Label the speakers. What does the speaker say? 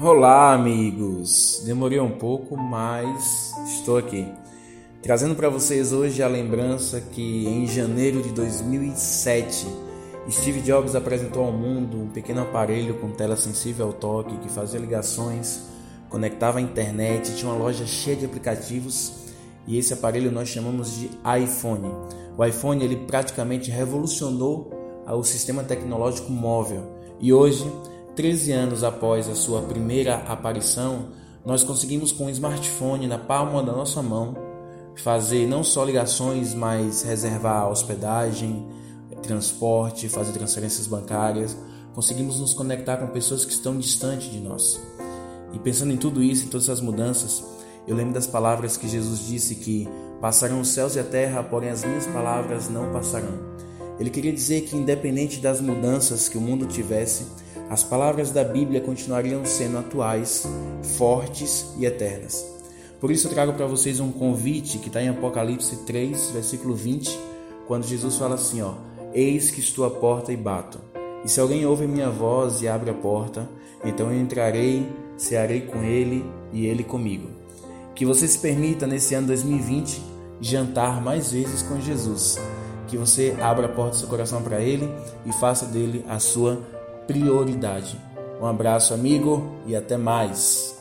Speaker 1: Olá, amigos! Demorei um pouco, mas estou aqui. Trazendo para vocês hoje a lembrança que em janeiro de 2007, Steve Jobs apresentou ao mundo um pequeno aparelho com tela sensível ao toque que fazia ligações, conectava a internet, tinha uma loja cheia de aplicativos e esse aparelho nós chamamos de iPhone. O iPhone ele praticamente revolucionou o sistema tecnológico móvel e hoje 13 anos após a sua primeira aparição, nós conseguimos com o smartphone na palma da nossa mão fazer não só ligações, mas reservar hospedagem, transporte, fazer transferências bancárias. Conseguimos nos conectar com pessoas que estão distantes de nós. E pensando em tudo isso, em todas essas mudanças, eu lembro das palavras que Jesus disse que passarão os céus e a terra, porém as minhas palavras não passarão. Ele queria dizer que independente das mudanças que o mundo tivesse, as palavras da Bíblia continuariam sendo atuais, fortes e eternas. Por isso eu trago para vocês um convite que está em Apocalipse 3, versículo 20, quando Jesus fala assim: ó, Eis que estou à porta e bato. E se alguém ouve minha voz e abre a porta, então eu entrarei, cearei com ele e ele comigo. Que você se permita nesse ano 2020 jantar mais vezes com Jesus. Que você abra a porta do seu coração para ele e faça dele a sua prioridade. Um abraço, amigo, e até mais.